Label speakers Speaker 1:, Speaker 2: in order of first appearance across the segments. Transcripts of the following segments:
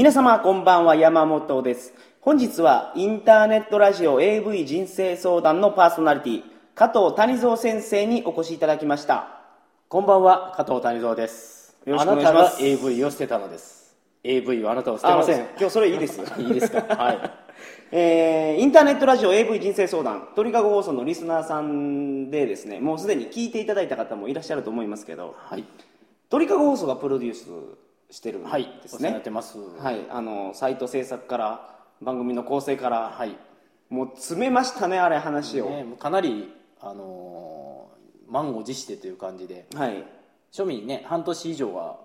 Speaker 1: 皆様こんばんは山本です。本日はインターネットラジオ AV 人生相談のパーソナリティ加藤谷蔵先生にお越しいただきました。
Speaker 2: こんばんは加藤谷蔵です。
Speaker 1: よろしくお願いします。
Speaker 2: あなたが AV を捨てたのです。AV はあなたを捨てません。
Speaker 1: あ今日それいいです
Speaker 2: いいですか？はい。
Speaker 1: えーインターネットラジオ AV 人生相談鳥かご放送のリスナーさんでですねもうすでに聞いていただいた方もいらっしゃると思いますけど
Speaker 2: はい。
Speaker 1: 鳥かご放送がプロデュースしてるん
Speaker 2: はい
Speaker 1: ですね。
Speaker 2: ってます。
Speaker 1: はい、あのサイト制作から番組の構成から、
Speaker 2: はい。
Speaker 1: もう詰めましたねあれ話を、
Speaker 2: ねかなりあのー満を持してという感じで。
Speaker 1: はい。
Speaker 2: 庶民にね半年以上は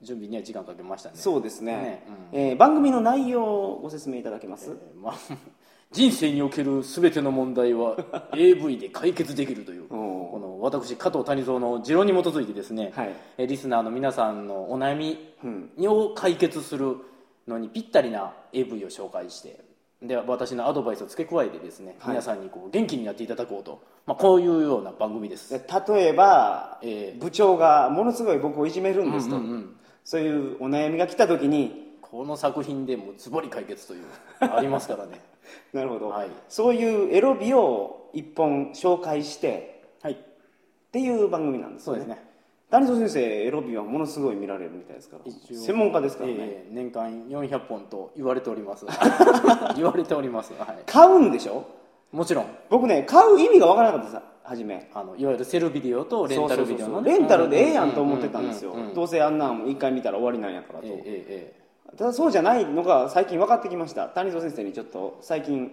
Speaker 2: 準備には時間かけましたね。
Speaker 1: そうですね。
Speaker 2: ね
Speaker 1: えー番組の内容をご説明いただけます、
Speaker 2: えーまあ人生における全ての問題は AV で解決できるというこの私加藤谷蔵の持論に基づいてですね、
Speaker 1: はい。
Speaker 2: えーリスナーの皆さんのお悩み
Speaker 1: うん。
Speaker 2: を解決するのにぴったりな AV を紹介してで私のアドバイスを付け加えてですね、
Speaker 1: はい。
Speaker 2: 皆さんにこう元気になっていただこうと、まあ、こういうような番組です、
Speaker 1: で例えば、
Speaker 2: えー
Speaker 1: 部長がものすごい僕をいじめるんですと、
Speaker 2: うんうんうん。
Speaker 1: そういうお悩みが来た時に
Speaker 2: この作品でもうズボリ解決というありますからね
Speaker 1: なるほど、
Speaker 2: はい。
Speaker 1: そういうエロビを一本紹介して
Speaker 2: はい。
Speaker 1: っていう番組なんですよね。
Speaker 2: そうですね。
Speaker 1: 谷戸先生エロビはものすごい見られるみたいですから。
Speaker 2: 一応
Speaker 1: 専門家ですからね、
Speaker 2: えー年間400本と言われております。言われております、はい、
Speaker 1: 買うんでしょ？
Speaker 2: もちろん。
Speaker 1: 僕ね買う意味がわからなかったです初め。
Speaker 2: あのいわゆるセルビデオとレンタルビデオの、
Speaker 1: レンタルでええやんと思ってたんですよ。どうせあんなん一回見たら終わりなんやからと、
Speaker 2: ええええ
Speaker 1: ただそうじゃないのが最近分かってきました。谷蔵先生にちょっと最近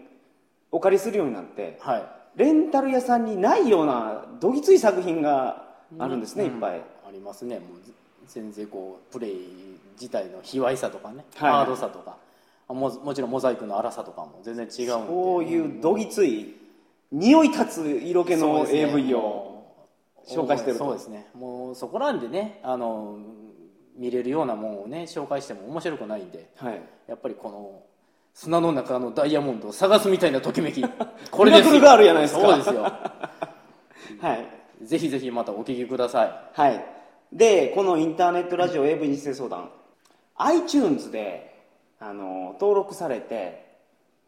Speaker 1: お借りするようになって
Speaker 2: えはい。
Speaker 1: レンタル屋さんにないようなどぎつい作品があるんですね、いっぱい。
Speaker 2: ありますね。もう全然こうプレイ自体の卑猥さとかね、
Speaker 1: はい。
Speaker 2: ハードさとかあももちろんモザイクの粗さとかも全然違うんで。
Speaker 1: こういうどぎつい匂い立つ色気の AV を紹介してると。
Speaker 2: そうですね。もうそこなんでねあの見れるようなもんをね紹介しても面白くないんで
Speaker 1: はい。
Speaker 2: やっぱりこの砂の中のダイヤモンドを探すみたいなときめき。これですよ。
Speaker 1: ガールやないですか。
Speaker 2: そうですよ。
Speaker 1: はい。
Speaker 2: ぜひぜひまたお聞きください。
Speaker 1: はい。でこのインターネットラジオ AV 日生相談。iTunes であの登録されて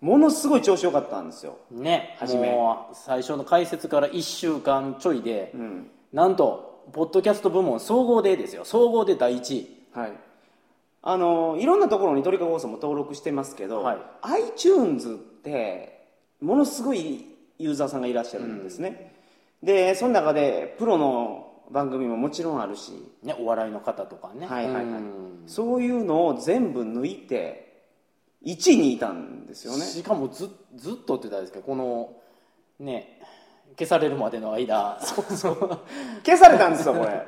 Speaker 1: ものすごい調子良かったんですよ。
Speaker 2: ね。
Speaker 1: 初め。
Speaker 2: もう最初の解説から1週間ちょいで、
Speaker 1: うん。
Speaker 2: なんとポッドキャスト部門総合でですよ。総合で第1位
Speaker 1: はい。あのいろんなところに鳥かご放送も登録してますけど、
Speaker 2: はい。
Speaker 1: iTunes ってものすごいユーザーさんがいらっしゃるんですね、でその中でプロの番組ももちろんあるし、
Speaker 2: ねお笑いの方とかね。
Speaker 1: はいはいはい。
Speaker 2: うん。
Speaker 1: そういうのを全部抜いて1位にいたんですよね。
Speaker 2: しかもずずっとって言ったらですけどこのね消されるまでの間。
Speaker 1: 消されたんですよこれ、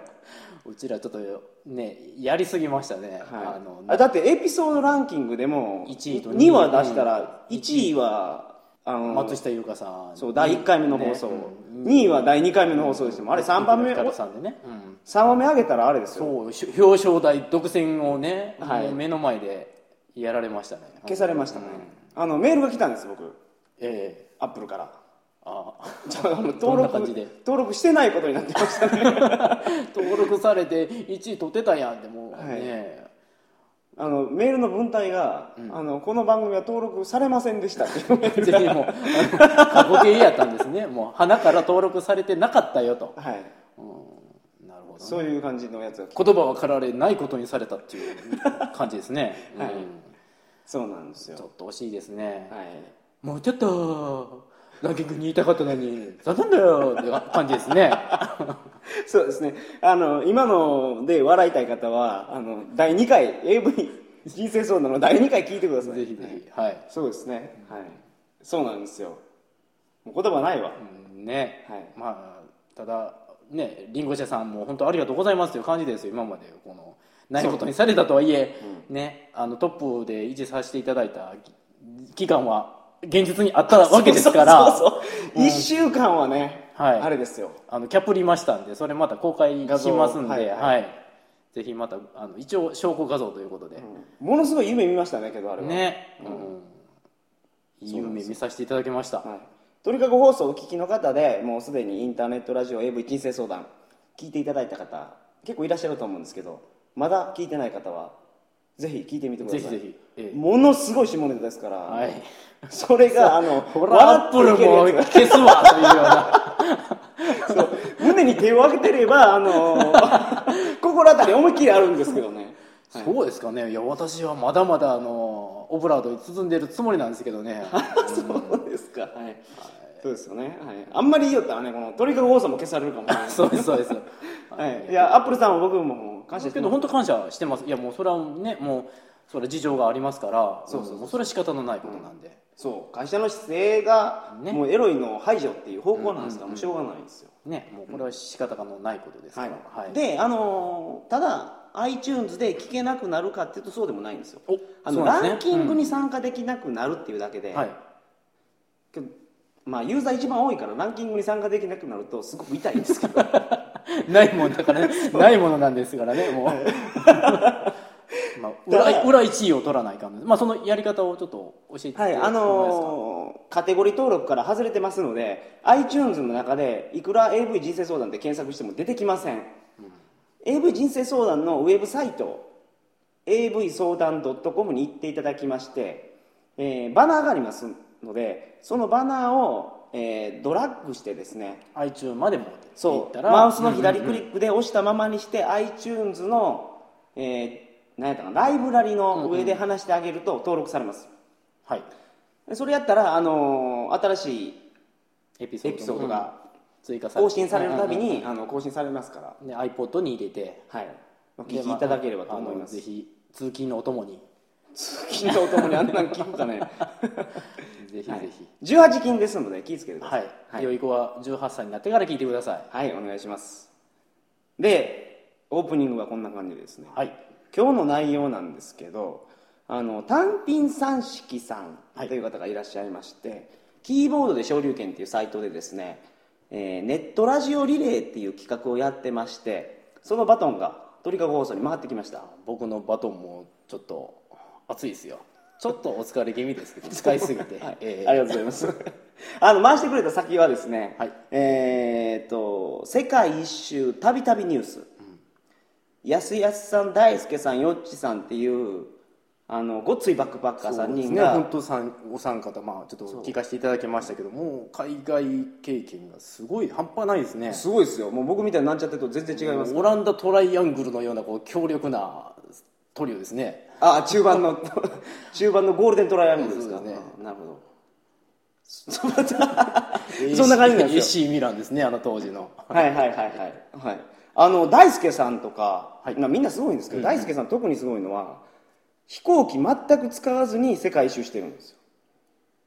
Speaker 2: うちらちょっとねやりすぎましたね、
Speaker 1: はい。
Speaker 2: あの
Speaker 1: あだってエピソードランキングでも
Speaker 2: 1位と
Speaker 1: 2話出したら1位はあの
Speaker 2: 松下優香さん。
Speaker 1: そう第1回目の放送、
Speaker 2: ね。
Speaker 1: 2位は第2回目の放送ですよあれ3番目
Speaker 2: 深田さんでね、うん。
Speaker 1: 3話目上げたらあれですよ。
Speaker 2: そうし表彰台独占をね、
Speaker 1: はい。
Speaker 2: もう目の前でやられましたね。
Speaker 1: 消されましたね、あのメールが来たんです僕。
Speaker 2: ええ。
Speaker 1: アップルから
Speaker 2: あ
Speaker 1: ちょあの
Speaker 2: ど
Speaker 1: 登録登録してないことになってましたね。
Speaker 2: 登録されて1位取ってたやんってもう
Speaker 1: はい。
Speaker 2: ね、
Speaker 1: あのメールの文体が、あの「この番組は登録されませんでした」っていう
Speaker 2: もうあの過去形やったんですね。もう鼻から登録されてなかったよと、
Speaker 1: はい。
Speaker 2: うん、なるほど、ね、
Speaker 1: そういう感じのやつ。が
Speaker 2: 言葉はかられないことにされたっていう感じですね、
Speaker 1: はい。
Speaker 2: うん。
Speaker 1: そうなんですよ。
Speaker 2: ちょっと惜しいですね、
Speaker 1: はい。
Speaker 2: もうちょっとランキングに言いたかったのに残念だよって感じですね。
Speaker 1: そうですね。あの今ので笑いたい方はあの第2回 AV 人生相談の第2回聞いてください。
Speaker 2: ぜひぜひはい、
Speaker 1: そうですね。はい。そうなんですよ。もう言葉ないわ、
Speaker 2: うんね、
Speaker 1: はい。
Speaker 2: まあただねりんご社さんも本当ありがとうございますという感じですよ今までこのないことにされたとはいえ、ね。あのトップで維持させていただいた期間は現実にあったわけですから。
Speaker 1: そうそうそう1週間はね、
Speaker 2: はい。
Speaker 1: あれですよ。
Speaker 2: あのキャプりましたんでそれまた公開しますんで、
Speaker 1: は
Speaker 2: はいい。
Speaker 1: はい。
Speaker 2: ぜひまたあの一応証拠画像ということで、
Speaker 1: ものすごい夢見ましたねけどあれは。
Speaker 2: ね、うん、いい夢見させていただきました、
Speaker 1: はい、鳥かご放送をお聞きの方でもうすでにインターネットラジオ AV 金星相談聞いていただいた方結構いらっしゃると思うんですけどまだ聞いてない方はぜひ聞いてみてください。
Speaker 2: ぜひぜひ、ええ
Speaker 1: ものすごい下ネタですから、
Speaker 2: はい。
Speaker 1: それがあの
Speaker 2: アップルも消すわというような。
Speaker 1: そう。胸に手を上げてればあの 心当たり思いっきりあるんですけどね。
Speaker 2: そうですかね。いや私はまだまだあのオブラートに包んでるつもりなんですけどね。
Speaker 1: そうですか。はい、そうですよね、はい、あんまり言いよったらねこの鳥かご放送も消されるかもしれない。
Speaker 2: そうですそうです。
Speaker 1: はい、い。やアップルさんは僕も感謝してます。
Speaker 2: けど本当感謝してます。いやもうそれはねもうそれは事情がありますから
Speaker 1: そうそうそう。
Speaker 2: もうそれは仕方のないことなんで、
Speaker 1: そう。会社の姿勢が
Speaker 2: ね。
Speaker 1: もうエロいの排除っていう方向なんですから、もうしょうがないんですよ、
Speaker 2: ね。もうこれは仕方がのないことですか
Speaker 1: は
Speaker 2: ら、
Speaker 1: い
Speaker 2: はい。
Speaker 1: であのーただ iTunes で聞けなくなるかっていうとそうでもないんですよ。
Speaker 2: お
Speaker 1: あの
Speaker 2: ね。
Speaker 1: ランキングに参加できなくなるっていうだけで、
Speaker 2: はい。
Speaker 1: まあユーザー一番多いからランキングに参加できなくなるとすごく痛いんですけど。
Speaker 2: ないもんだからね。ないものなんですからねもう まあ、裏裏1位を取らないかんまあそのやり方をちょっと教えて
Speaker 1: はい、あのーカテゴリー登録から外れてますので iTunes の中でいくら AV 人生相談で検索しても出てきません、AV 人生相談のウェブサイト AV 相談 .com に行っていただきまして、えーバナーがありますのでそのバナーを、えードラッグしてですね
Speaker 2: iTunes まで持ってい
Speaker 1: そう
Speaker 2: ったら
Speaker 1: マウスの左
Speaker 2: うんうんうん。
Speaker 1: クリックで押したままにして iTunes の、えー、何やったかなライブラリの上で話してあげると登録されます、
Speaker 2: はい。
Speaker 1: それやったら、あのー新しい
Speaker 2: エピソード
Speaker 1: が
Speaker 2: 追加され
Speaker 1: 更新されるたびに、あの更新されますから、
Speaker 2: うんで iPod に入れて。
Speaker 1: はい、お聞
Speaker 2: で
Speaker 1: きいただければと思います。
Speaker 2: ぜひ通勤のお供に。
Speaker 1: 通勤のお供にあんなん聞くかね。
Speaker 2: ぜひぜひ。
Speaker 1: 18金ですので気をつけてくださ
Speaker 2: はい。い、
Speaker 1: はい、
Speaker 2: 良い子は18歳になってから聞いてください。
Speaker 1: はいお願いします。でオープニングはこんな感じですね。
Speaker 2: はい
Speaker 1: 今日の内容なんですけどあの単品三式さん
Speaker 2: はい。
Speaker 1: という方がいらっしゃいまして、キーボードで昇竜拳っていうサイトでですね、えーネットラジオリレーっていう企画をやってましてそのバトンが鳥かご放送に回ってきました。
Speaker 2: 僕のバトンもちょっと熱いですよ。ちょっとお疲れ気味ですけど 使いすぎて、
Speaker 1: はい。
Speaker 2: えー
Speaker 1: ありがとうございます。あの回してくれた先はですね、
Speaker 2: はい。
Speaker 1: えーっと世界一周たびたびニュース、やすやすさん大輔さんよっちさんっていうあのごっついバックパッカー3
Speaker 2: そうですね。
Speaker 1: 人が、
Speaker 2: 本当さんお三方まあちょっと聞かせていただきましたけどもう海外経験がすごい半端ないですね。
Speaker 1: すごいですよ。もう僕みたいになんちゃってると全然違います。
Speaker 2: オランダトライアングルのようなこう強力なトリオですね。
Speaker 1: あ中盤の 中盤のゴールデントライアングルですか。
Speaker 2: ね。
Speaker 1: あなるほど。そんな感じなんですよ。
Speaker 2: AC ミランですねあの当時の。
Speaker 1: はいはいはいはい、はい、あの大輔さんとか、
Speaker 2: はい。
Speaker 1: まあみんなすごいんですけど、大輔さん特にすごいのは飛行機全く使わずに世界一周してるんですよ。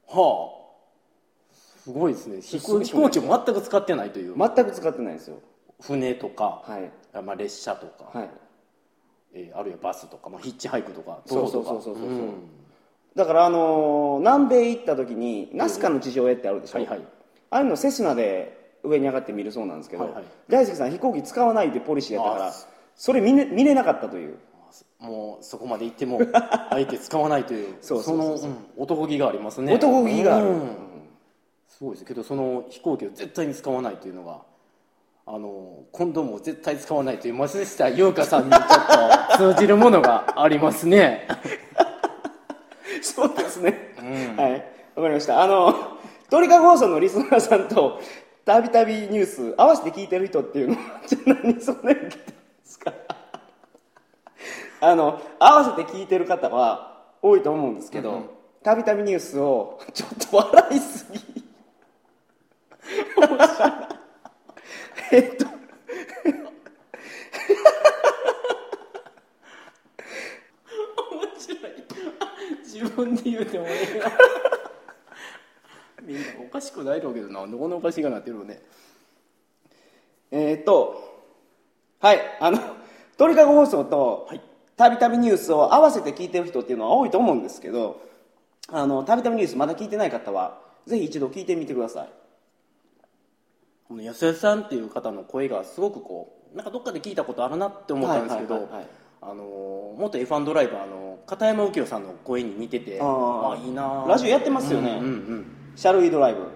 Speaker 2: はあ。すごいですね。飛行機を全く使ってないという、
Speaker 1: 全く使ってないんですよ。
Speaker 2: 船とか、
Speaker 1: はい。
Speaker 2: まあ、列車とか、
Speaker 1: はい。
Speaker 2: えーあるいはバスとか、まあ、ヒッチハイクとか
Speaker 1: そうそうそうそうそう。そう
Speaker 2: うん。
Speaker 1: だからあのー南米行った時にナスカの地上絵ってあるでしょ、
Speaker 2: はいはい。
Speaker 1: ああいうのセスナで上に上がって見るそうなんですけど、
Speaker 2: はいはい。
Speaker 1: 大輔さん飛行機使わないってポリシーやったから
Speaker 2: あ
Speaker 1: それ見,、ね、見れなかったという。
Speaker 2: もうそこまで行っても 相手使わないという
Speaker 1: そ
Speaker 2: の、うん男気がありますね。
Speaker 1: 男気がある、
Speaker 2: うん。すごいですけどその飛行機を絶対に使わないというのがあのコンドームを絶対使わないという松下優香さんにちょっと通じるものがありますね。
Speaker 1: そうですね、はい。わかりました。あの鳥かご放送のリスナーさんとたびたびニュース合わせて聞いてる人っていうのはじゃあ何そんなに聞いてるんですか？あの合わせて聞いてる方は多いと思うんですけどたびたびニュースをちょっと笑いすぎ。えっと。
Speaker 2: 面白い。自分で言うてもええなみんなおかしくないろうけどな。んでこんなおかしいかなってるのね。
Speaker 1: えーっとはい。あの鳥かご放送とたびたびニュースを合わせて聞いてる人っていうのは多いと思うんですけどあのたびたびニュースまだ聞いてない方はぜひ一度聞いてみてください。
Speaker 2: この安江さんっていう方の声がすごくこうなんかどっかで聞いたことあるなって思ったんですけど元 F1 ドライバーの片山右京さんの声に似てて
Speaker 1: あー。
Speaker 2: あいいな
Speaker 1: ラジオやってますよね。
Speaker 2: うんうん
Speaker 1: シャルウィドライブ。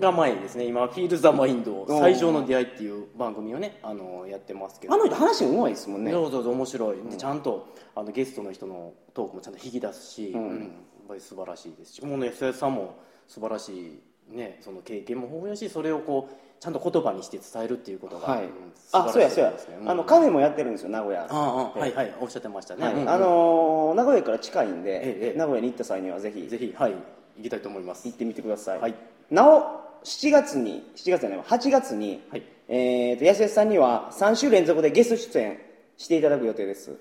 Speaker 2: が前ですね。今「フィール・ザ・マインド最上の出会い」っていう番組をねあのやってますけど。
Speaker 1: あの人話うまいですもんね。
Speaker 2: そうそうそう面白い、でちゃんとあのゲストの人のトークもちゃんと引き出すし、
Speaker 1: うん。
Speaker 2: うん。やっぱり素晴らしいですし。もうね安田さんも素晴らしいねその経験も豊富やしそれをこうちゃんと言葉にして伝えるっていうことが、
Speaker 1: はい。
Speaker 2: ん
Speaker 1: あそうやそうや。
Speaker 2: ですね。
Speaker 1: あのカフェもやってるんですよ名古屋。
Speaker 2: ああはいはい。おっしゃってましたね、うんうん。
Speaker 1: はいあのー名古屋から近いんで、
Speaker 2: ええええ。
Speaker 1: 名古屋に行った際にはぜひ。
Speaker 2: ぜひはい行きたいと思います。
Speaker 1: 行ってみてください、
Speaker 2: はい。
Speaker 1: なお7月に7月じゃないわ。8月に、
Speaker 2: はい。
Speaker 1: えー、と安江さんには3週連続でゲスト出演していただく予定です、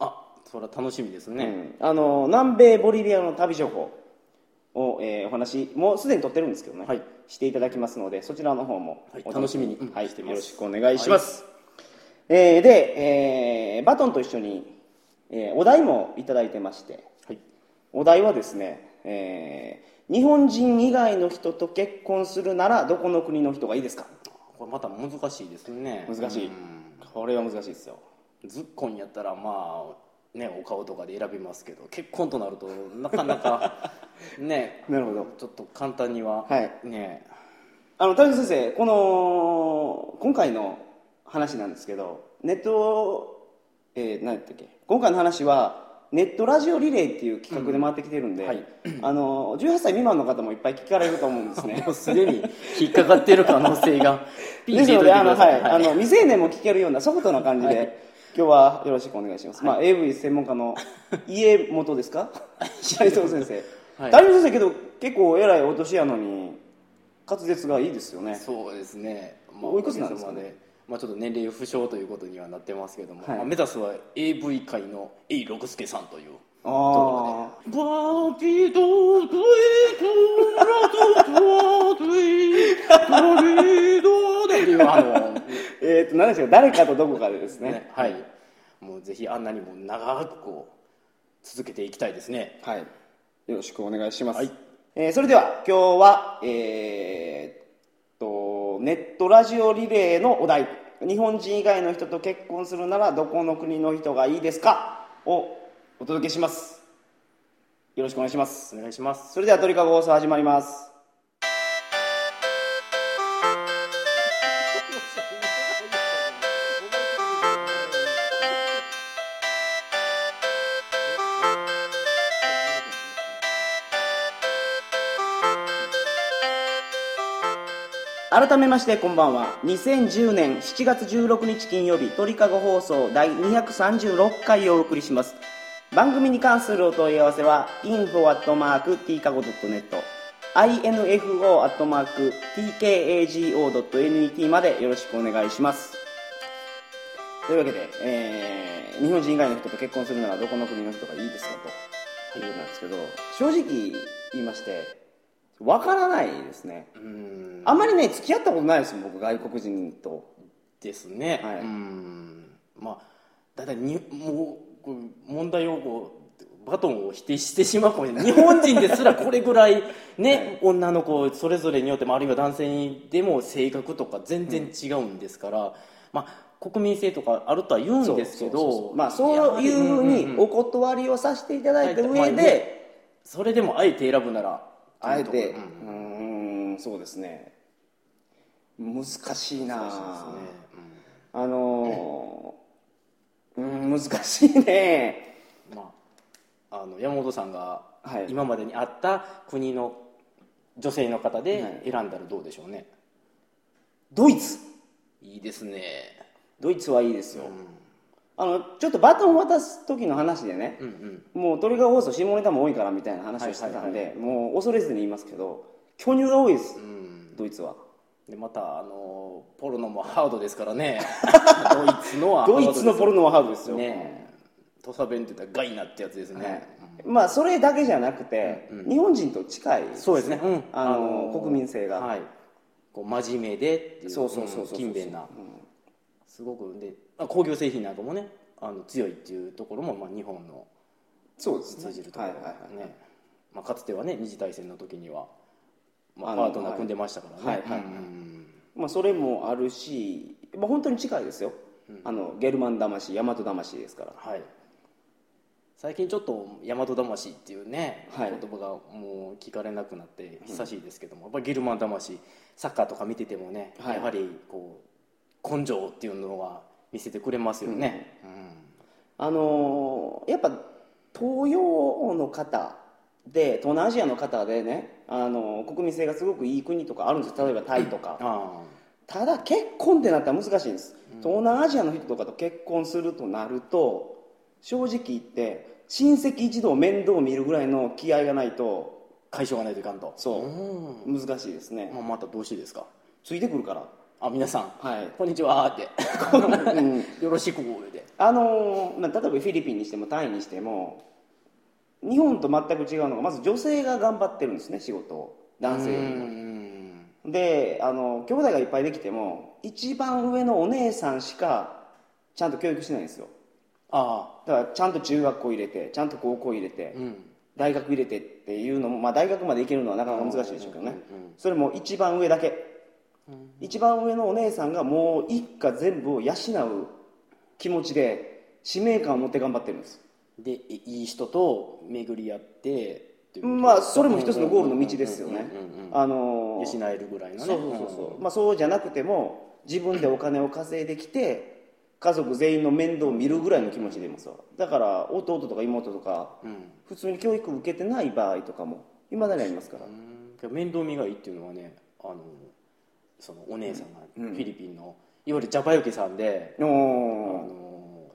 Speaker 2: あそれは楽しみですね、
Speaker 1: うん。あの南米ボリビアの旅情報を、えーお話もうすでに撮ってるんですけどね、
Speaker 2: はい。
Speaker 1: していただきますのでそちらの方も
Speaker 2: はい
Speaker 1: お楽しみに、はい、
Speaker 2: して
Speaker 1: よろしくお願いします、えーで、えーバトンと一緒に、えーお題もいただいてまして。
Speaker 2: はい。
Speaker 1: お題はですね、えー日本人以外の人と結婚するならどこの国の人がいいですか？
Speaker 2: これまた難しいですね。
Speaker 1: 難しい。
Speaker 2: うん。
Speaker 1: これは難しいですよ。
Speaker 2: ズッコンやったらまあねお顔とかで選びますけど結婚となるとなかなか ね。
Speaker 1: なるほど。
Speaker 2: ちょっと簡単には、
Speaker 1: はい。
Speaker 2: ね。
Speaker 1: あの谷先生この今回の話なんですけどネットえー、何やったっけ？今回の話はネットラジオリレーっていう企画で回ってきてるんで、
Speaker 2: うんはい。
Speaker 1: あの18歳未満の方もいっぱい聞かれると思うんですね。
Speaker 2: もうすでに引っかかってる可能性がピ
Speaker 1: ですのであの、はい。あの未成年も聞けるようなソフトな感じで、
Speaker 2: はい。
Speaker 1: 今日はよろしくお願いします、まあ、AV 専門家の家元ですか？斉藤先生、
Speaker 2: はい。
Speaker 1: 谷本先生けど結構偉いお年やのに滑舌がいいですよね。
Speaker 2: そうですね、ま
Speaker 1: おいくつなんですかね？
Speaker 2: ままあ、ちょっと年齢不詳ということにはなってますけども、
Speaker 1: はい。
Speaker 2: まあ目指すは AV 界の A 六輔さんという
Speaker 1: あ
Speaker 2: バーピドドゥイトラトトドゥイトリドっていうあの
Speaker 1: えっ、と何でしょう誰かとどこかでですね
Speaker 2: ねはいもうぜひあんなにも長くこう続けていきたいですね
Speaker 1: はい、よろしくお願いします、
Speaker 2: はい
Speaker 1: えーそれでは今日はえーっとネットラジオリレーのお題日本人以外の人と結婚するならどこの国の人がいいですか？をお届けします。よろしくお願いします。
Speaker 2: お願いします。
Speaker 1: それでは鳥かご放送始まります改めましてこんばんは。2010年7月16日金曜日鳥かご放送第236回をお送りします。番組に関するお問い合わせは info.tkago.net info.tkago.net までよろしくお願いします。というわけで、えー日本人以外の人と結婚するならどこの国の人がいいですかというなんですけど正直言いましてわからないですね。
Speaker 2: うん。
Speaker 1: あんまりね付き合ったことないです僕外国人と。
Speaker 2: ですね、
Speaker 1: はい。
Speaker 2: うん。まあだいたいにもう問題をこうバトンを否定してしまうかもしれない日本人ですらこれぐらいね、女の子それぞれによってもあるいは男性にでも性格とか全然違うんですから、まあ国民性とかあるとは言うんですけど
Speaker 1: まあそういうふうにお断りをさせていただいた上
Speaker 2: まあ
Speaker 1: で
Speaker 2: ねそれでもあえて選ぶなら
Speaker 1: あえて
Speaker 2: う
Speaker 1: ん。そうですね。難しいな
Speaker 2: ろうん。
Speaker 1: あのーうん難しいね。
Speaker 2: うんまあ、あの山本さんが
Speaker 1: はい。
Speaker 2: 今までに会った国の女性の方
Speaker 1: はい。
Speaker 2: で選んだらどうでしょうね、
Speaker 1: ドイツ。
Speaker 2: いいですね。
Speaker 1: ドイツはいいですよ、
Speaker 2: う
Speaker 1: あのちょっとバトン渡す時の話でね、
Speaker 2: んうん。
Speaker 1: もうトリガー放送下ネタも多いからみたいな話をしてたんで、もう恐れずに言いますけど巨乳が多いです
Speaker 2: うん。うん
Speaker 1: ドイツは。
Speaker 2: でまたあのポルノもハードですからね。ドイツのは
Speaker 1: ドイツのポ
Speaker 2: ル
Speaker 1: ルノはハードですよ、
Speaker 2: ね土佐弁って言ったらガイナってやつですね、
Speaker 1: はいまあそれだけじゃなくて、日本人と近い
Speaker 2: そうですね、うん。
Speaker 1: あの国民性が、
Speaker 2: はい。こう真面目でっていう。
Speaker 1: そうそうそう
Speaker 2: 勤勉な、すごくであ工業製品なんかもねあの強いっていうところも、まあ、日本の
Speaker 1: そうですね。
Speaker 2: 通じるところね。まあ、かつてはね二次大戦の時には、まあ、パートナー組んでましたからね、
Speaker 1: はい。まあ、それもあるし、まあ、本当に近いですよ、あのゲルマン魂大和魂ですから。
Speaker 2: はい。最近ちょっと大和魂っていうね、
Speaker 1: はい。
Speaker 2: 言葉がもう聞かれなくなって久しいですけども、やっぱりゲルマン魂サッカーとか見ててもね、
Speaker 1: はい。
Speaker 2: やはりこう根性っていうのは見せてくれますよね、
Speaker 1: あのーやっぱ東洋の方で東南アジアの方でね、あのー国民性がすごくいい国とかあるんです例えばタイとか、
Speaker 2: あ
Speaker 1: ただ結婚ってなったら難しいんです、東南アジアの人とかと結婚するとなると正直言って親戚一同面倒見るぐらいの気合がないと
Speaker 2: あ解消がないといかんと。
Speaker 1: そう。
Speaker 2: うん
Speaker 1: 難しいですね、
Speaker 2: まあ、またどうしてですか？
Speaker 1: ついてくるから
Speaker 2: あ皆さん。
Speaker 1: はい。
Speaker 2: こんにちは。って。
Speaker 1: うん。
Speaker 2: よろしく。で
Speaker 1: あのーまあ、例えばフィリピンにしてもタイにしても日本と全く違うのがまず女性が頑張ってるんですね仕事を。男性よりも。
Speaker 2: うん。
Speaker 1: であの兄弟がいっぱいできても一番上のお姉さんしかちゃんと教育しないんですよ。
Speaker 2: あ
Speaker 1: だからちゃんと中学校入れてちゃんと高校入れて、
Speaker 2: あうん。
Speaker 1: 大学入れてっていうのも、まあ、大学まで行けるのはなかなか難しいでしょうけどね、それも一番上だけ、一番上のお姉さんがもう一家全部を養う気持ちで使命感を持って頑張ってるんです。
Speaker 2: でいいい人と巡り合って
Speaker 1: まあそれも一つのゴールの道ですよね。
Speaker 2: 養えるぐらいのね。
Speaker 1: そうそうそうそう、まあ、そうじゃなくても自分でお金を稼いできて家族全員の面倒を見るぐらいの気持ちでいますわ。だから弟とか妹とか
Speaker 2: うん。
Speaker 1: 普通に教育受けてない場合とかもいまだにありますから、
Speaker 2: うん。面倒見がいいっていうのはねあのそのお姉さんがフ
Speaker 1: うん。
Speaker 2: ィリピンのいわゆるジャパユキさんで、あ
Speaker 1: おー。
Speaker 2: の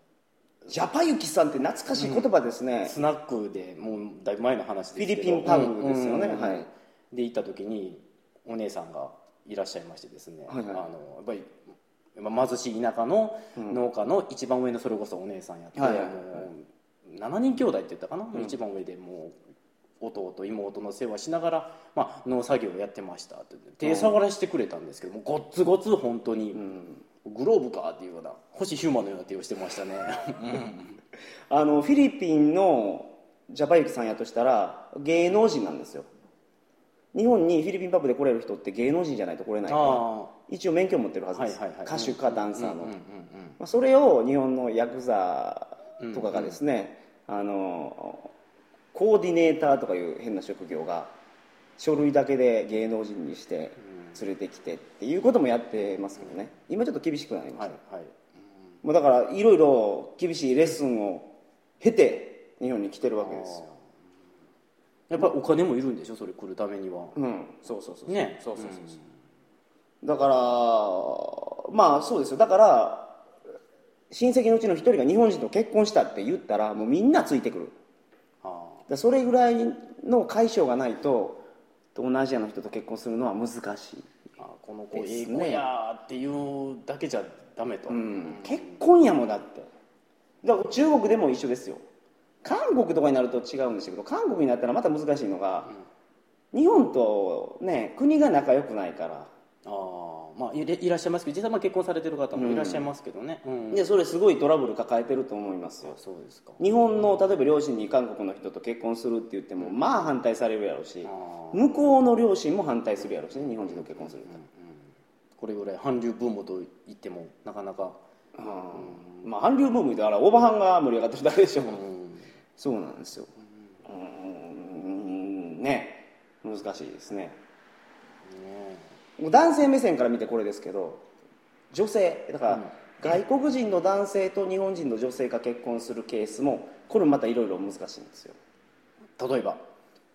Speaker 1: ジャパユキさんって懐かしい言葉ですね、
Speaker 2: スナックでもうだいぶ前の話ですけど
Speaker 1: フィリピンパブですよね。
Speaker 2: うん
Speaker 1: はい。
Speaker 2: で行った時にお姉さんがいらっしゃいましてですね、
Speaker 1: はいはい。
Speaker 2: あのやっぱりまあ貧しい田舎の農家の一番上のそれこそお姉さんやって、
Speaker 1: はいはいはい
Speaker 2: もう7人兄弟って言ったかな、一番上でもう弟妹の世話しながら、まあ、農作業をやってましたって手触らしてくれたんですけどもごっつごつ本当に、グローブかっていうような星ヒューマンのような手をしてましたね、
Speaker 1: あのフィリピンのジャパユキさんやとしたら芸能人なんですよ。日本にフィリピンパブで来れる人って芸能人じゃないと来れないから
Speaker 2: あ
Speaker 1: 一応免許持ってるはずです、
Speaker 2: はいはいはい。
Speaker 1: 歌手かダンサーの、
Speaker 2: うんうんうん。
Speaker 1: まあ、それを日本のヤクザとかがですね、あのコーディネーターとかいう変な職業が書類だけで芸能人にして連れてきてっていうこともやってますけどね。今ちょっと厳しくなりました、
Speaker 2: はいはい。
Speaker 1: もうだからいろいろ厳しいレッスンを経て日本に来てるわけですよ。
Speaker 2: やっぱりお金もいるんでしょ？それ来るためには。
Speaker 1: うん。そうそうそう。
Speaker 2: ね。
Speaker 1: そうそうそうそう。だからまあそうですよ。だから親戚のうちの一人が日本人と結婚したって言ったらもうみんなついてくる
Speaker 2: あ
Speaker 1: だからそれぐらいの解消がないと東南アジアの人と結婚するのは難しい、
Speaker 2: あこの子
Speaker 1: ですね。
Speaker 2: 英語やっていうだけじゃダメと、
Speaker 1: うん、結婚やもんだって。だから中国でも一緒ですよ。韓国とかになると違うんですけど韓国になったらまた難しいのが、日本とね国が仲良くないから。
Speaker 2: ああまあいれいらっしゃいますけど実際まあ結婚されてる方もいらっしゃいますけどね、うん。
Speaker 1: でそれすごいトラブル抱えてると思いますよ。
Speaker 2: あそうですか。
Speaker 1: 日本の例えば両親に韓国の人と結婚するって言ってもまあ反対されるやろうし
Speaker 2: あ
Speaker 1: 向こうの両親も反対するやろうしね日本人と結婚すると、
Speaker 2: これぐらい韓流ブームと言ってもなかなか、
Speaker 1: まあ韓流ブームだからオバハンが盛り上がってるだけでしょ、
Speaker 2: うん。
Speaker 1: そうなんですよ。うん。ね。難しいですね男性目線から見てこれですけど女性だから、外国人の男性と日本人の女性が結婚するケースもこれまたいろいろ難しいんですよ。
Speaker 2: 例えば？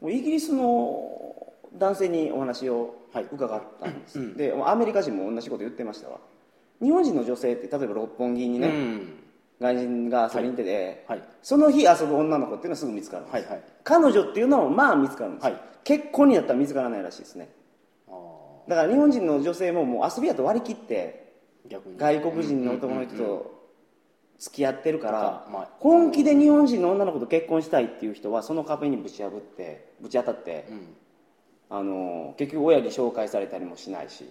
Speaker 1: イギリスの男性にお話を
Speaker 2: はい。
Speaker 1: 伺ったんです、でアメリカ人も同じこと言ってましたわ。日本人の女性って例えば六本木にね、
Speaker 2: うん。
Speaker 1: 外人が遊びに行ってて、
Speaker 2: はい。
Speaker 1: その日遊ぶ女の子っていうのはすぐ見つかるんです、
Speaker 2: はいはい。
Speaker 1: 彼女っていうのはまあ見つかるんです、
Speaker 2: はい。
Speaker 1: 結婚になったら見つからないらしいですねだから日本人の女性ももう遊びやと割り切って外国人の男の人と付き合ってるから、本気で日本人の女の子と結婚したいっていう人はその壁にぶち破ってぶち当たって、
Speaker 2: うん。
Speaker 1: あの結局親に紹介されたりもしないし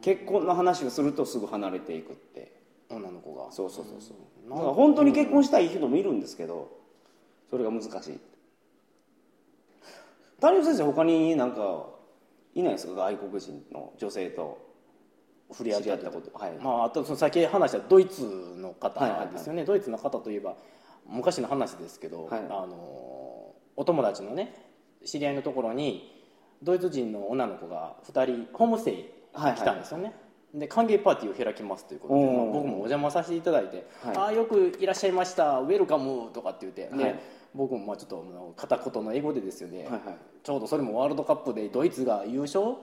Speaker 1: 結婚の話をするとすぐ離れていくって。
Speaker 2: 女の子が。
Speaker 1: そうそうそうそう。
Speaker 2: うん。
Speaker 1: だから本当に結婚したい人もいるんですけどそれが難しい。谷本先生他になんかいないですか外国人の女性と
Speaker 2: 触れ合った
Speaker 1: 知り合ったこと。はい、
Speaker 2: まあ、あとその先話したドイツの方
Speaker 1: はいはいはい。
Speaker 2: ですよね、ドイツの方といえば昔の話ですけど、
Speaker 1: はい。
Speaker 2: あのお友達のね知り合いのところにドイツ人の女の子が2人ホームステイ
Speaker 1: はいはい
Speaker 2: 来たんですよね、で歓迎パーティーを開きますということで、まあ僕もお邪魔させていただいて「
Speaker 1: はい。
Speaker 2: ああよくいらっしゃいました。ウェルカム」とかって言って、で
Speaker 1: はい
Speaker 2: 僕もまあちょっと片言の英語でですよね、
Speaker 1: はいはい。
Speaker 2: ちょうどそれもワールドカップでドイツが優勝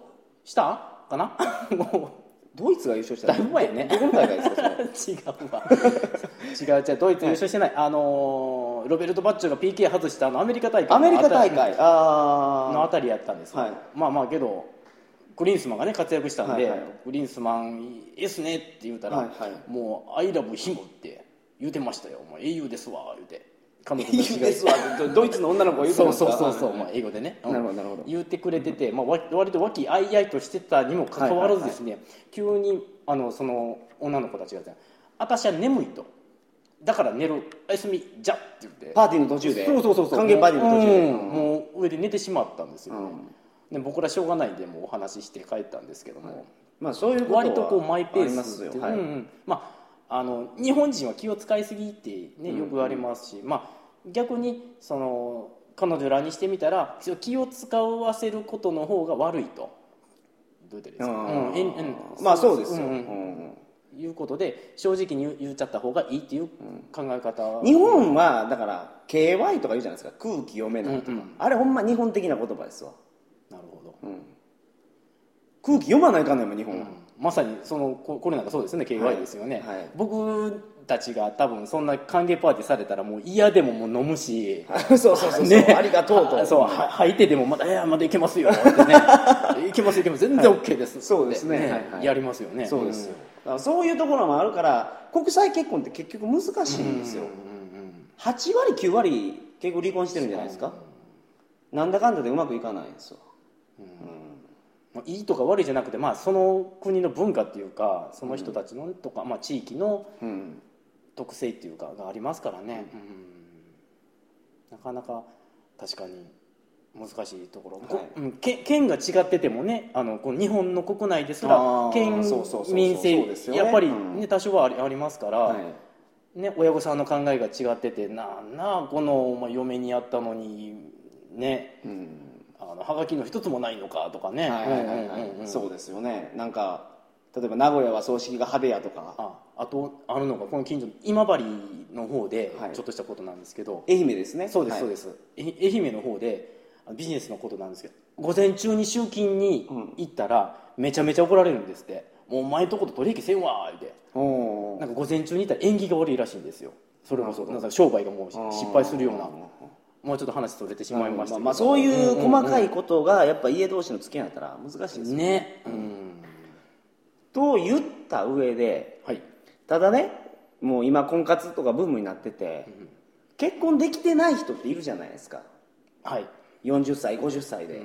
Speaker 2: した？かな？も
Speaker 1: ドイツが優勝した
Speaker 2: だいぶ前ね。
Speaker 1: どこの大会です
Speaker 2: 違うわ。違う違うドイツ優勝してない、あのーロベルト・バッチョが PK 外したあのアメリカ大会
Speaker 1: アメリカ大
Speaker 2: の
Speaker 1: 会。ああ
Speaker 2: あたりやったんですよ、
Speaker 1: はい。
Speaker 2: まあまあけどグリーンスマンがね活躍したんで、
Speaker 1: はいはい
Speaker 2: グリーンスマンいいっすねって言うたら、
Speaker 1: はいはい。
Speaker 2: もう「アイラブヒム」って言うてましたよ「もう英雄ですわ」言うて彼女た
Speaker 1: い
Speaker 2: ちが
Speaker 1: いですわド ドイツの女の子が言うて
Speaker 2: そうそうそうそう、
Speaker 1: はい
Speaker 2: まあ、英語でね、
Speaker 1: なるほどなるほど。
Speaker 2: 言ってくれてて、まあ、わ割と和気あいあいとしてたにもかかわらずですね、急にあのその女の子たちがですね「私は眠い」と「だから寝るおやすみじゃ」って言って。
Speaker 1: パーティーの途中で。
Speaker 2: そうそうそうそう。
Speaker 1: 歓迎パーティーの途中で。
Speaker 2: うん。もう上で寝てしまったんですよ、ね。
Speaker 1: うん。
Speaker 2: で僕らしょうがないんでもうお話しして帰ったんですけども、
Speaker 1: まあそういうことは
Speaker 2: 割とこうマイペースって
Speaker 1: すよ。はい。
Speaker 2: うんうん。まああの日本人は気を使いすぎってねよくありますし、まあ逆にその彼女らにしてみたら気を使わせることの方が悪いと。どうですか、
Speaker 1: うん
Speaker 2: うん。
Speaker 1: まあそうですよ、
Speaker 2: んん。
Speaker 1: うん
Speaker 2: いうことで正直に言う言っちゃった方がいいっていう考え方は、
Speaker 1: 日本はだから KY とか言うじゃないですか。空気読めないとか、
Speaker 2: うんうん
Speaker 1: あれほんま日本的な言葉ですわ。
Speaker 2: なるほど、
Speaker 1: 空気読まないかんねんもん日本は、
Speaker 2: まさにそのここれなんかそうですよね KY ですよね、
Speaker 1: はい。はい
Speaker 2: 僕たちが多分そんな歓迎パーティーされたらもう嫌でももう飲むし。
Speaker 1: そうそうそうそう、
Speaker 2: ね。
Speaker 1: ありがとうと。
Speaker 2: あそうは吐いてでもまだ「いやまだいけますよ」ってね「いけますいけます。全然 OK です」
Speaker 1: そうですね。はいはい。
Speaker 2: やりますよね。
Speaker 1: そうですよ、だからそういうところもあるから国際結婚って結局難しいんですよ、
Speaker 2: うんうん
Speaker 1: 8割9割結局離婚してるんじゃないですか、なんだかんだでうまくいかないんですよ、
Speaker 2: まあいいとか悪いじゃなくて、まあ、その国の文化っていうかその人たちのとか、まあ、地域の
Speaker 1: うん。
Speaker 2: 特性っていうかがありますからね、うん。なかなか確かに難しいところ、こ
Speaker 1: はい。
Speaker 2: うんけ県が違っててもねあのこう日本の国内です
Speaker 1: あ
Speaker 2: ら
Speaker 1: ー
Speaker 2: 県民性やっぱり、
Speaker 1: うん。
Speaker 2: ね多少はありありますから、
Speaker 1: はい。
Speaker 2: ね、親御さんの考えが違っててなんなあこの、まあ、嫁にやったのにね。
Speaker 1: うん
Speaker 2: あのはがきの一つもないのかとかね。
Speaker 1: はいはいはいはい。
Speaker 2: うんうんうんうん。
Speaker 1: そうですよね。なんか例えば名古屋は葬式が派手やとか。
Speaker 2: ああとあるのがこの近所の今治の方で
Speaker 1: はい。
Speaker 2: ちょっとしたことなんですけど、
Speaker 1: 愛媛ですね。
Speaker 2: そうです、
Speaker 1: はい。
Speaker 2: そうです。え愛媛の方でビジネスのことなんですけど午前中に集金に行ったら、めちゃめちゃ怒られるんですって。もうお前とこと取引せんわーって。なんか午前中に行ったら縁起が悪いらしいんですよ。それこそなんか商売がもう失敗するようなもうちょっと話それてしまいました
Speaker 1: まあまあそういう細かいことがやっぱ家同士の付き合いだったら難しいですよね。
Speaker 2: ね。うん。
Speaker 1: と言った上で
Speaker 2: はい。
Speaker 1: ただねもう今婚活とかブームになってて、結婚できてない人っているじゃないですか。
Speaker 2: はい、
Speaker 1: 40歳50歳で、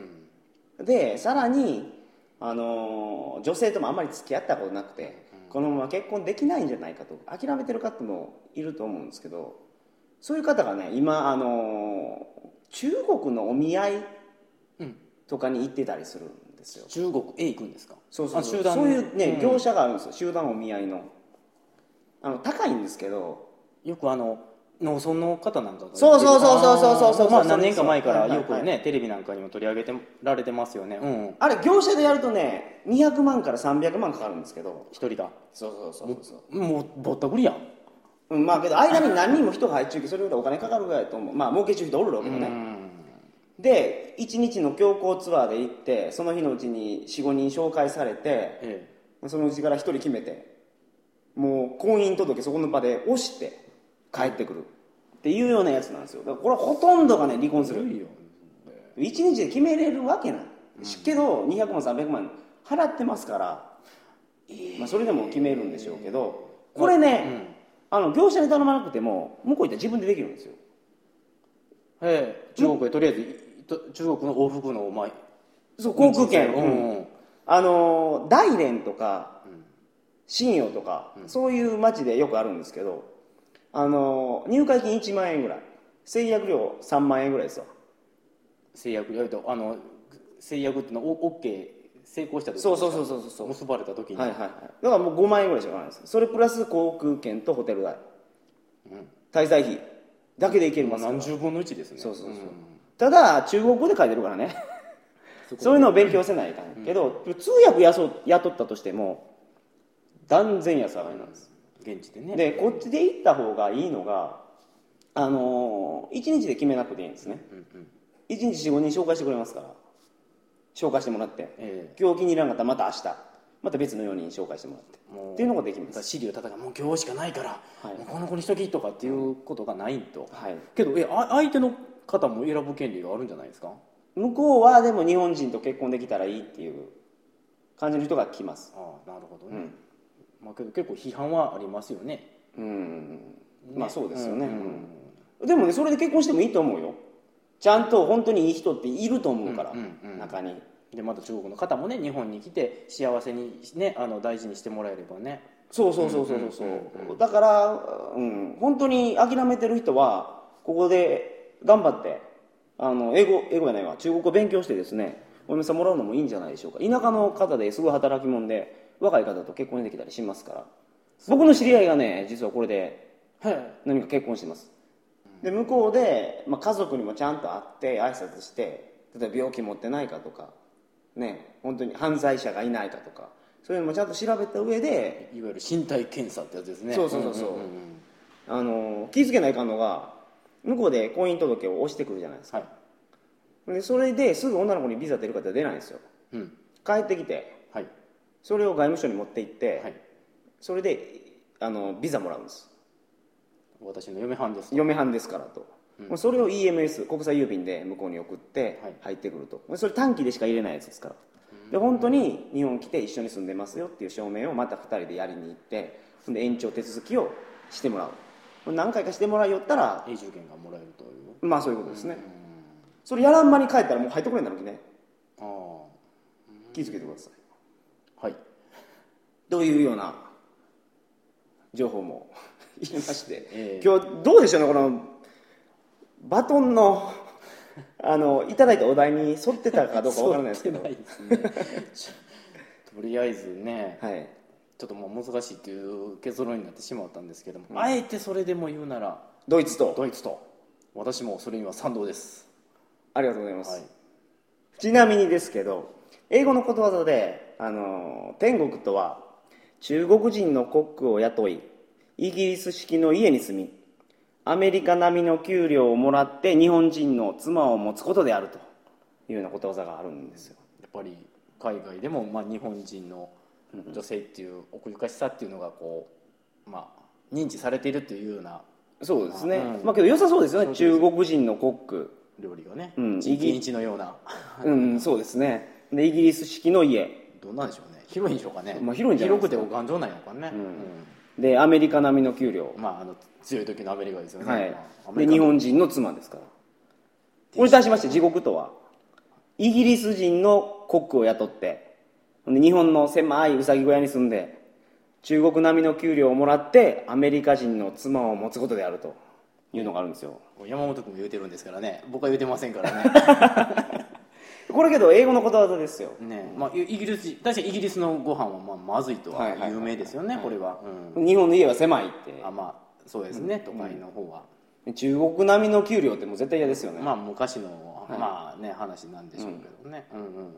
Speaker 2: うん。
Speaker 1: でさらに、あのー女性ともあんまり付き合ったことなくて、このまま結婚できないんじゃないかと諦めてる方もいると思うんですけどそういう方がね今、あのー中国のお見合い
Speaker 2: うん。
Speaker 1: とかに行ってたりするんですよ。
Speaker 2: 中国へ行くんですか？
Speaker 1: そうそうそう。そういうね、
Speaker 2: ん。
Speaker 1: 業者があるんですよ。集団お見合いの。あの高いんですけど。
Speaker 2: よくあの農村の方なんかが
Speaker 1: そうそうそうそうそうそうそう
Speaker 2: まあ何年か前から
Speaker 1: はいはいはい
Speaker 2: よくねテレビなんかにも取り上げてられてますよねうん
Speaker 1: あれ業者でやるとね200万から300万かかるんですけど
Speaker 2: 一人が
Speaker 1: そうそうそうそう
Speaker 2: もうぼったくりやん
Speaker 1: うん、まあけど間に何人も人が入っちゅうけどそれぐらいお金かかるぐらいだと思う。まあ儲けちゅう人おるわけどね、で1日の強行ツアーで行ってその日のうちに45人紹介されて
Speaker 2: え
Speaker 1: そのうちから1人決めてもう婚姻届そこの場で押して帰ってくるっていうようなやつなんですよ。だからこれはほとんどがね離婚する。
Speaker 2: えいよ。
Speaker 1: 1日で決めれるわけない、けど200万300万払ってますから、まあ、それでも決めるんでしょうけどこれね、あの業者に頼まなくても向こう行ったら自分でできるんですよ。
Speaker 2: ええ。中国へとりあえず中国の往復のまあ
Speaker 1: そう航空券、
Speaker 2: うん
Speaker 1: うん
Speaker 2: うん。
Speaker 1: あのー大連とか信用とか、そういう町でよくあるんですけど、あのー入会金1万円ぐらい。制約料3万円ぐらいですよ
Speaker 2: 制約やるとあの制約っていうのはオッケー成功した時
Speaker 1: そうそうそうそうそうそう。
Speaker 2: 結ばれた時に、
Speaker 1: はいはいはい。だからもう5万円ぐらいしかないんですそれプラス航空券とホテル代、滞在費。だけでいけますから。
Speaker 2: 何十分の1ですね。
Speaker 1: そうそうそう、
Speaker 2: ん。
Speaker 1: ただ中国語で書いてるからね。
Speaker 2: そ
Speaker 1: ういうのを勉強せないかんけど、通訳やそ雇ったとしても断然安上がりなんです、
Speaker 2: 現地でね。
Speaker 1: でこっちで行った方がいいのがあのー、1日で決めなくていいんですね。
Speaker 2: うんうん
Speaker 1: 1日45人紹介してくれますから紹介してもらって
Speaker 2: え
Speaker 1: 今日気に入らなかったらまた明日また別の4人紹介してもらってっていうのができます。
Speaker 2: 資料叩かもう今日しかないから、
Speaker 1: はい。
Speaker 2: もうこの子にしときとかっていうことがないと、
Speaker 1: はい。
Speaker 2: けどえあ相手の方も選ぶ権利があるんじゃないですか？
Speaker 1: 向こうはでも日本人と結婚できたらいいっていう感じの人が来ます。
Speaker 2: ああなるほどね、
Speaker 1: うん。
Speaker 2: まあ、けど結構批判はありますよね。
Speaker 1: うん。まあそうですよね、
Speaker 2: うんうん。
Speaker 1: うん。でもねそれで結婚してもいいと思うよちゃんと本当にいい人っていると思うから、中に。
Speaker 2: でまた中国の方もね日本に来て幸せにねあの大事にしてもらえればね。
Speaker 1: そうそうそうそうそう,、だから、うん、本当に諦めてる人はここで頑張ってあの英語英語じゃないわ。中国語勉強してですねお嫁さんもらうのもいいんじゃないでしょうか。田舎の方ですごい働き者で若い方と結婚できたりしますから。僕の知り合いがね実はこれで
Speaker 2: はい
Speaker 1: 何か結婚してますで向こうで、まあ、家族にもちゃんと会って挨拶して例えば病気持ってないかとかね本当に犯罪者がいないかとかそういうのもちゃんと調べた上で
Speaker 2: いわゆる身体検査ってやつですね。
Speaker 1: そうそうそうそう。あの気ぃつけないかんのが向こうで婚姻届を押してくるじゃないですか。
Speaker 2: はい。
Speaker 1: でそれですぐ女の子にビザ出るかって出ないんですよ。
Speaker 2: うん。
Speaker 1: 帰ってきて
Speaker 2: はい。
Speaker 1: それを外務省に持って行って、
Speaker 2: はい。
Speaker 1: それであのビザもらうんです
Speaker 2: 私の嫁はんですと。
Speaker 1: 嫁はんですからと、もうそれを EMS 国際郵便で向こうに送って
Speaker 2: はい。
Speaker 1: 入ってくると、それ短期でしか入れないやつですから。で本当に日本来て一緒に住んでますよっていう証明をまた2人でやりに行ってで延長手続きをしてもらう。何回かしてもらいよったら
Speaker 2: 永住権がもらえるという。
Speaker 1: まあそういうことですね。それやらん間に帰ったらもう入ってこれんだろうね。
Speaker 2: ああ。
Speaker 1: 気をつけてください。
Speaker 2: はい。
Speaker 1: というような情報も入れまして、
Speaker 2: ええ。
Speaker 1: 今日どうでしょうねこのバトンのあのいただいたお題に沿ってたかどうかわからないですけど。
Speaker 2: ね。とりあえずね
Speaker 1: はい。
Speaker 2: ちょっともう難しいっていう結論になってしまったんですけども、あえてそれでも言うなら
Speaker 1: ドイツと。
Speaker 2: ドイツと。私もそれには賛同です。
Speaker 1: ありがとうございます、
Speaker 2: はい。
Speaker 1: ちなみにですけど英語のことわざであの天国とは中国人のコックを雇いイギリス式の家に住みアメリカ並みの給料をもらって日本人の妻を持つことであるというようなことわざがあるんですよ。
Speaker 2: やっぱり海外でも、まあ、日本人の女性っていう奥ゆかしさっていうのがこう、まあ、認知されているっていうような
Speaker 1: そうですね、
Speaker 2: うん。
Speaker 1: まあけど良さそうですよね。中国人のコック
Speaker 2: 料理がね、
Speaker 1: うん。
Speaker 2: のような。
Speaker 1: うんそうですね。でイギリス式の家。
Speaker 2: どうなんでしょうね。広いんでしょうかね、
Speaker 1: まあ広いんじゃないですか。
Speaker 2: 広くてお頑丈なんやろうかね、
Speaker 1: でアメリカ並みの給料。
Speaker 2: うんまああの強い時のアメリカですよね、
Speaker 1: はい。
Speaker 2: まあア、メリカ
Speaker 1: で日本人の妻ですから。これに対しまして地獄とはイギリス人のコックを雇ってほんで日本の狭いうさぎ小屋に住んで中国並みの給料をもらってアメリカ人の妻を持つことであるというのがあるんですよ。
Speaker 2: 山本君も言うてるんですからね。僕は言うてませんからね
Speaker 1: これけど英語のことわざですよ。
Speaker 2: ねまあ、イギリス確かにイギリスのご飯はまあまずいとは
Speaker 1: はいはいはい
Speaker 2: 有名ですよね、これは、うん、
Speaker 1: 日本の家は狭いって。
Speaker 2: あまあそうですね、都会の方は、
Speaker 1: 中国並みの給料ってもう絶対嫌ですよね、
Speaker 2: まあ昔の、まあね話なんでしょうけどね、うん、うんうんうん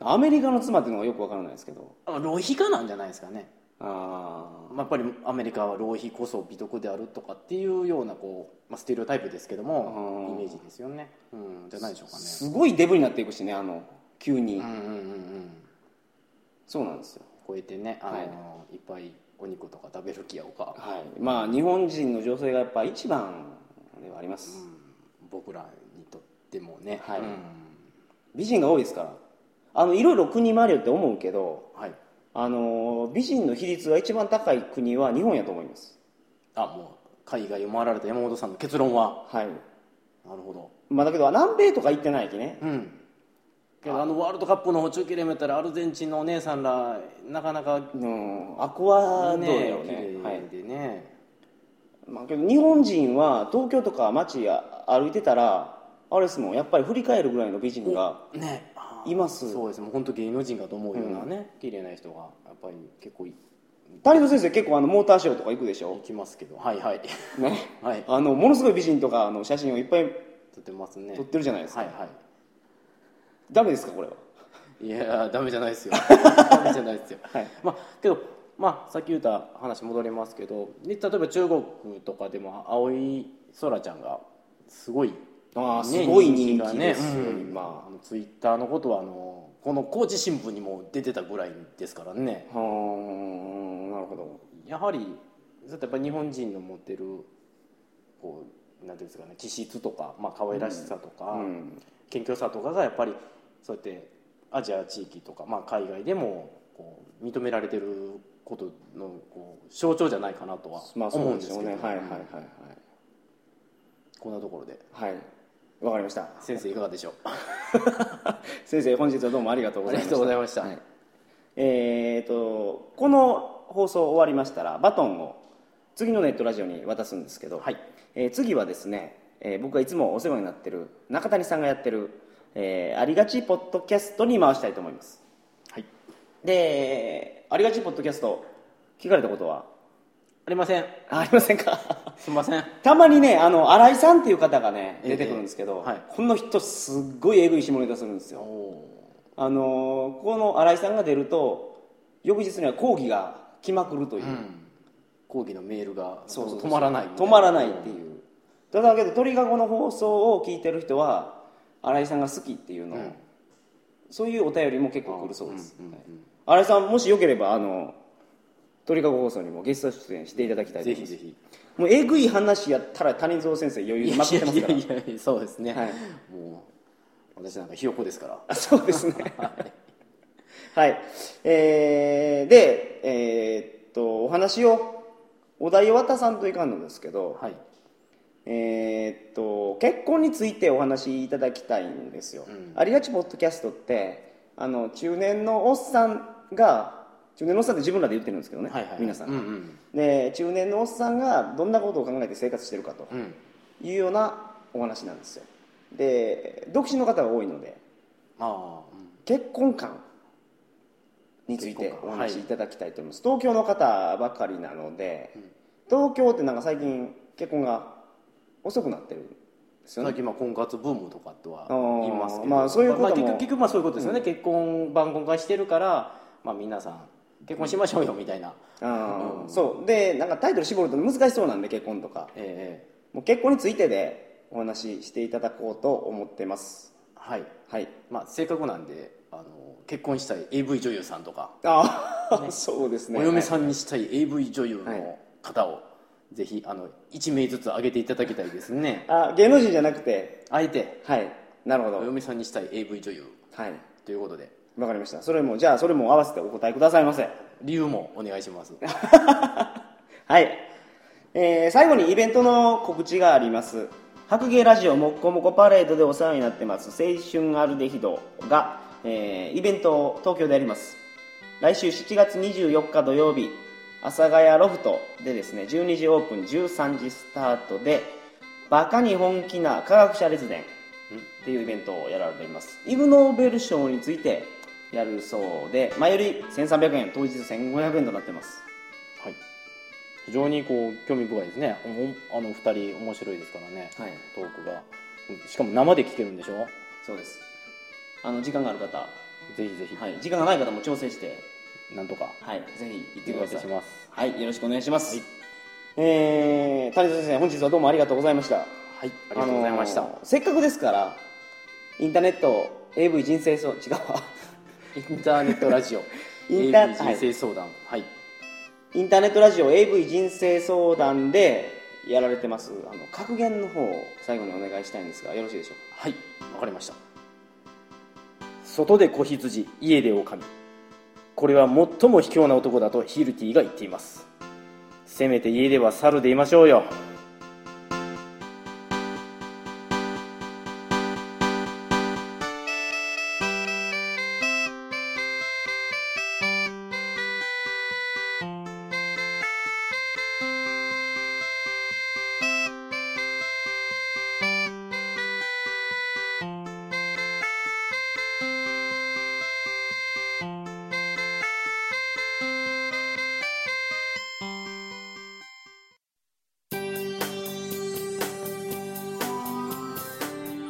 Speaker 1: アメリカの妻っていうのがよくわからないですけど。
Speaker 2: あ浪費家なんじゃないですかね、
Speaker 1: あ
Speaker 2: まあ、やっぱりアメリカは浪費こそ美徳であるとかっていうようなこう、まあ、ステレオタイプですけども
Speaker 1: うん
Speaker 2: イメージですよね、うん、じゃないでしょうか
Speaker 1: あ
Speaker 2: ね。
Speaker 1: すごいデブになっていくしねあの急に、
Speaker 2: うんうんうんうん。
Speaker 1: そうなんですよ。
Speaker 2: こうやってねあの、
Speaker 1: はい。
Speaker 2: い、っぱいお肉とか食べる気やおか、
Speaker 1: はい。まあ日本人の女性がやっぱ一番ではあります、
Speaker 2: 僕らにとってもね、
Speaker 1: はい。
Speaker 2: うん。
Speaker 1: 美人が多いですから。あのいろいろ国回るよって思うけど
Speaker 2: はい
Speaker 1: あの美人の比率が一番高い国は日本やと思います。
Speaker 2: あもう海外を回られた山本さんの結論は？
Speaker 1: はい。
Speaker 2: なるほど。
Speaker 1: まあだけど南米とか行ってないきね。
Speaker 2: うん。けどあのワールドカップの中継で見たらアルゼンチンのお姉さんらなかなか
Speaker 1: うん。アクア
Speaker 2: ね
Speaker 1: ね
Speaker 2: 綺
Speaker 1: はい。
Speaker 2: 麗でね、
Speaker 1: まあ、けど日本人は東京とか街や歩いてたらあれですもん。やっぱり振り返るぐらいの美人が
Speaker 2: ね。あ
Speaker 1: います。
Speaker 2: そうですもう本当芸能人かと思うようなね、綺麗な人がやっぱり結構い
Speaker 1: 谷戸先生結構あのモーターショーとか行くでしょ？
Speaker 2: 行きますけど。はいはい。
Speaker 1: ね？
Speaker 2: はい。
Speaker 1: あのものすごい美人とかあの写真をいっぱい
Speaker 2: 撮ってますね。
Speaker 1: 撮ってるじゃないですか、
Speaker 2: はいは
Speaker 1: ダメですかこれは？い
Speaker 2: いやーダメじゃないですよ。ダメじゃないですよ。
Speaker 1: はい。
Speaker 2: まあけどまあさっき言った話戻りますけどで例えば中国とかでも青い空ちゃんがすごい
Speaker 1: ああ
Speaker 2: ね
Speaker 1: すごい人
Speaker 2: 人気
Speaker 1: です。よ、
Speaker 2: うん。
Speaker 1: 今
Speaker 2: あのツイッターのことはあのこの高知新聞にも出てたぐらいですからね。
Speaker 1: はあなるほど
Speaker 2: やはりってやっぱり日本人の持ってるこうなんていうんですかね気質とか、まあ可愛らしさとか、
Speaker 1: うん
Speaker 2: 謙虚さとかがやっぱりそうやってアジア地域とか、まあ、海外でもこう認められてることのこう象徴じゃないかなとは
Speaker 1: まあそう
Speaker 2: 思うんですけど、
Speaker 1: でしょうねはいはいはい
Speaker 2: こんなところで
Speaker 1: はいはいわかりました。
Speaker 2: 先生いかがでしょう？
Speaker 1: 先生本日はどうもありがとうございました。
Speaker 2: ありがとうございました。
Speaker 1: はい。えー、とこの放送終わりましたらバトンを次のネットラジオに渡すんですけど、
Speaker 2: はい。
Speaker 1: えー次はですね、えー僕がいつもお世話になってる中谷さんがやってる、えーありがちポッドキャストに回したいと思います。
Speaker 2: はい。
Speaker 1: でありがちポッドキャスト聞かれたことは？
Speaker 2: ありません。
Speaker 1: あありませんか？
Speaker 2: すみません。
Speaker 1: たまにねあの新井さんっていう方がね
Speaker 2: ええ。
Speaker 1: 出てくるんですけど、
Speaker 2: はい。
Speaker 1: この人すっごいえぐい下ネタするんですよ。あのーこの新井さんが出ると翌日には講義が来まくるという、
Speaker 2: うん。講義のメールが止まらない
Speaker 1: 止まらないっていう。ただけど鳥かごの放送を聞いてる人は新井さんが好きっていうのを、
Speaker 2: うん。
Speaker 1: そういうお便りも結構来るそうです、
Speaker 2: うんうんうん。
Speaker 1: はい。新井さんもしよければあの鳥かご放送にもゲスト出演していただきたいと思います。
Speaker 2: ぜひぜひ。
Speaker 1: もうえぐい話やったら谷蔵先生余裕でまくってますから。
Speaker 2: いやいやいやそうですね、
Speaker 1: はい。
Speaker 2: もう私なんかひよこですから。
Speaker 1: あそうですね。はい。えーでえーっとお話をお題を渡さんといかんのですけど、
Speaker 2: はい。
Speaker 1: えーっと結婚についてお話しいただきたいんですよ、
Speaker 2: うん。
Speaker 1: ありがちポッドキャストってあの中年のおっさんが中年のおっさんって自分らで言ってるんですけどね、
Speaker 2: はいはい。
Speaker 1: 皆さん、
Speaker 2: うんうん。
Speaker 1: で中年のおっさんがどんなことを考えて生活してるかと
Speaker 2: うん
Speaker 1: いうようなお話なんですよ。で独身の方が多いので
Speaker 2: うん。
Speaker 1: 結婚観についてお話しいただきたいと思います、東京の方ばかりなので、東京ってなんか最近結婚が遅くなってるんですよね。
Speaker 2: 最近まあ婚活ブームとかとは言いますけど。
Speaker 1: まあそういうことも
Speaker 2: まあ、結局まあそういうことですよね、結婚晩婚化してるから、まあ、皆さん結婚しましょうよみたいな、
Speaker 1: あーそう。でなんかタイトル絞ると難しそうなんで結婚とか。
Speaker 2: ええ
Speaker 1: もう結婚についてでお話ししていただこうと思ってます。
Speaker 2: はい。
Speaker 1: はい。
Speaker 2: まあせっかくなんであの結婚したい AV 女優さんとか、
Speaker 1: ああ、そうですね。
Speaker 2: お嫁
Speaker 1: ん、
Speaker 2: さんにしたい AV 女優
Speaker 1: はい。
Speaker 2: の方を、ぜひあの1名ずつ挙げていただきたいですね。
Speaker 1: あ芸能人じゃなくて。
Speaker 2: あえて。
Speaker 1: はい。なるほど。
Speaker 2: お嫁さんにしたい AV 女優。
Speaker 1: はい。
Speaker 2: ということで
Speaker 1: わかりました。それもじゃあそれも合わせてお答えくださいませ。
Speaker 2: 理由もお願いします。
Speaker 1: はい、えー最後にイベントの告知があります。白芸ラジオもっこもこパレードでお世話になってます。青春アルデヒドが、えーイベントを東京でやります。来週7月24日土曜日阿佐ヶ谷ロフトでですね12時オープン13時スタートでバカに本気な科学者列伝っていうイベントをやられています。イグ・ノーベル賞についてやるそうで前より1300円当日1500円となってます。
Speaker 2: はい。非常にこう興味深いですね。おあの2人面白いですからね。
Speaker 1: はい。
Speaker 2: トークが。しかも生で聞けるんでしょ？
Speaker 1: そうです。あの時間がある方、は
Speaker 2: ぜひぜひ、
Speaker 1: い、時間がない方も調整して、
Speaker 2: なんとか。
Speaker 1: はい、ぜひ行って
Speaker 2: お
Speaker 1: くださ
Speaker 2: い。します。
Speaker 1: はい。よろしくお願いします、
Speaker 2: はい。
Speaker 1: えー、谷田先生本日はどうもありがとうございました。
Speaker 2: はい。ありがとうございました、
Speaker 1: あのーせっかくですからインターネット AV 人生相違うわ
Speaker 2: インターネットラジオ。
Speaker 1: インター
Speaker 2: AV 人生相談。はい、
Speaker 1: インターネットラジオ AV 人生相談でやられてます。あの格言の方を最後にお願いしたいんですがよろしいでしょう
Speaker 2: はい。わかりました。外で子羊家で狼。これは最も卑怯な男だとヒルティが言っています。せめて家では猿でいましょうよ